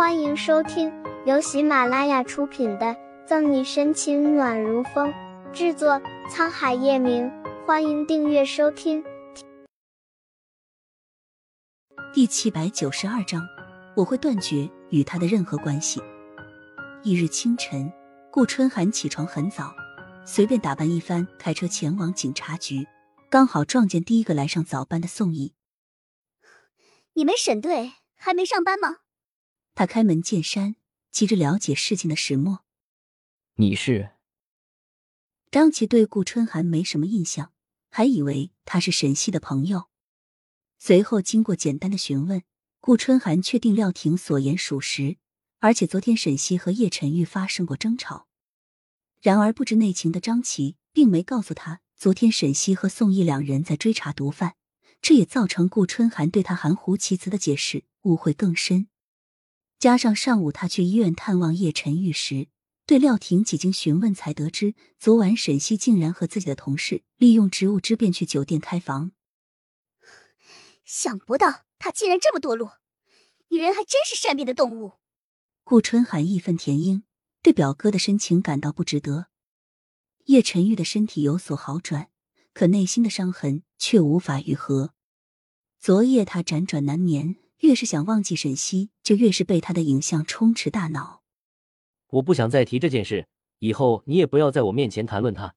欢迎收听由喜马拉雅出品的《赠你深情暖如风》，制作沧海夜明。欢迎订阅收听。第七百九十二章，我会断绝与他的任何关系。一日清晨，顾春寒起床很早，随便打扮一番，开车前往警察局，刚好撞见第一个来上早班的宋毅。你们沈队还没上班吗？他开门见山，急着了解事情的始末。你是？张琪对顾春寒没什么印象，还以为他是沈西的朋友。随后经过简单的询问，顾春寒确定廖婷所言属实，而且昨天沈西和叶晨玉发生过争吵。然而不知内情的张琪并没告诉他，昨天沈西和宋毅两人在追查毒贩。这也造成顾春寒对他含糊其辞的解释误会更深，加上上午他去医院探望叶晨玉时，对廖婷几经询问才得知，昨晚沈西竟然和自己的同事利用职务之便去酒店开房。想不到他竟然这么堕落，女人还真是善变的动物。顾春寒义愤填膺，对表哥的深情感到不值得。叶晨玉的身体有所好转。可内心的伤痕却无法愈合。昨夜他辗转难眠，越是想忘记沈西，就越是被他的影像充斥大脑。我不想再提这件事，以后你也不要在我面前谈论他。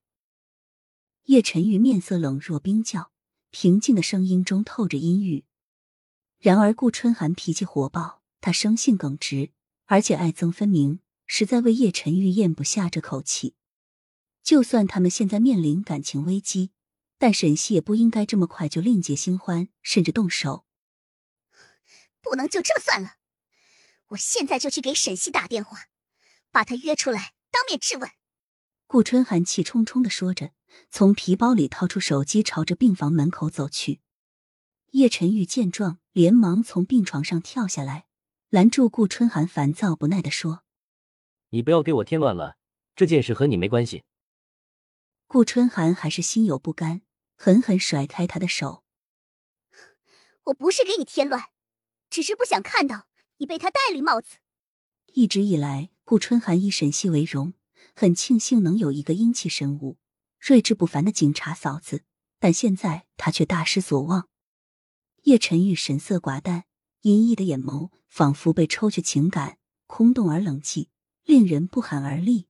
叶晨玉面色冷若冰窖，平静的声音中透着阴郁。然而顾春寒脾气火爆，他生性耿直，而且爱憎分明，实在为叶晨玉咽不下这口气。就算他们现在面临感情危机。但沈西也不应该这么快就另结新欢，甚至动手。不能就这么算了，我现在就去给沈西打电话，把他约出来当面质问。顾春寒气冲冲的说着，从皮包里掏出手机，朝着病房门口走去。叶晨玉见状，连忙从病床上跳下来，拦住顾春寒，烦躁不耐的说：“你不要给我添乱了，这件事和你没关系。”顾春寒还是心有不甘。狠狠甩开他的手。我不是给你添乱，只是不想看到你被他戴绿帽子。一直以来，顾春寒以沈西为荣，很庆幸能有一个英气神武、睿智不凡的警察嫂子。但现在他却大失所望。叶晨玉神色寡淡，阴翳的眼眸仿佛被抽去情感，空洞而冷寂，令人不寒而栗。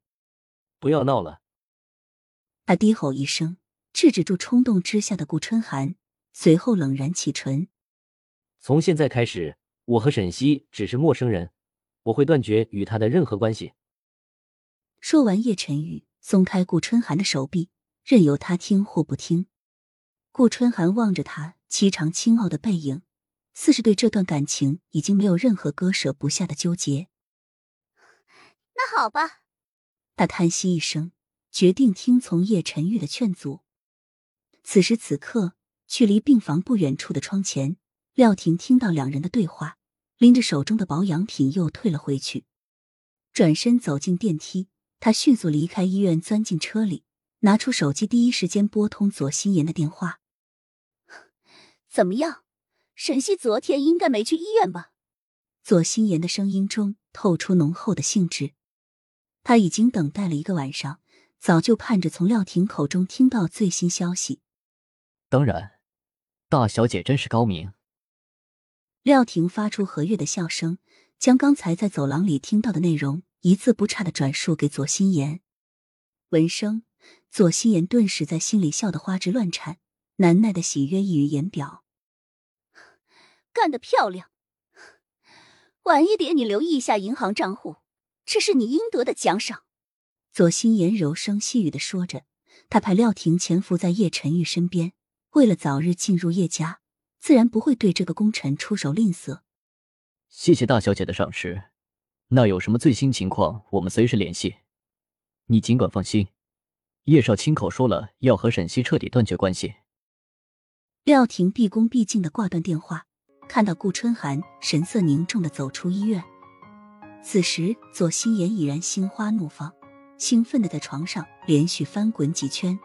不要闹了！他低吼一声。制止住冲动之下的顾春寒，随后冷然启唇：“从现在开始，我和沈西只是陌生人，我会断绝与他的任何关系。”说完，叶晨玉松开顾春寒的手臂，任由他听或不听。顾春寒望着他颀长清傲的背影，似是对这段感情已经没有任何割舍不下的纠结。那好吧，他叹息一声，决定听从叶晨玉的劝阻。此时此刻，距离病房不远处的窗前，廖婷听到两人的对话，拎着手中的保养品又退了回去，转身走进电梯。他迅速离开医院，钻进车里，拿出手机，第一时间拨通左心言的电话。怎么样，沈西昨天应该没去医院吧？左心言的声音中透出浓厚的兴致。他已经等待了一个晚上，早就盼着从廖婷口中听到最新消息。当然，大小姐真是高明。廖婷发出和悦的笑声，将刚才在走廊里听到的内容一字不差的转述给左心言。闻声，左心言顿时在心里笑得花枝乱颤，难耐的喜悦溢于言表。干得漂亮！晚一点你留意一下银行账户，这是你应得的奖赏。左心言柔声细语的说着，他派廖婷潜伏在叶晨玉身边。为了早日进入叶家，自然不会对这个功臣出手吝啬。谢谢大小姐的赏识，那有什么最新情况，我们随时联系。你尽管放心，叶少亲口说了要和沈西彻底断绝关系。廖婷毕恭毕敬的挂断电话，看到顾春寒神色凝重的走出医院。此时左心言已然心花怒放，兴奋的在床上连续翻滚几圈。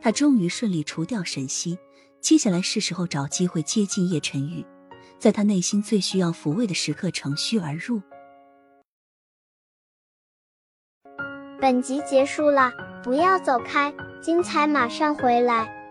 他终于顺利除掉沈西，接下来是时候找机会接近叶晨玉，在他内心最需要抚慰的时刻乘虚而入。本集结束了，不要走开，精彩马上回来。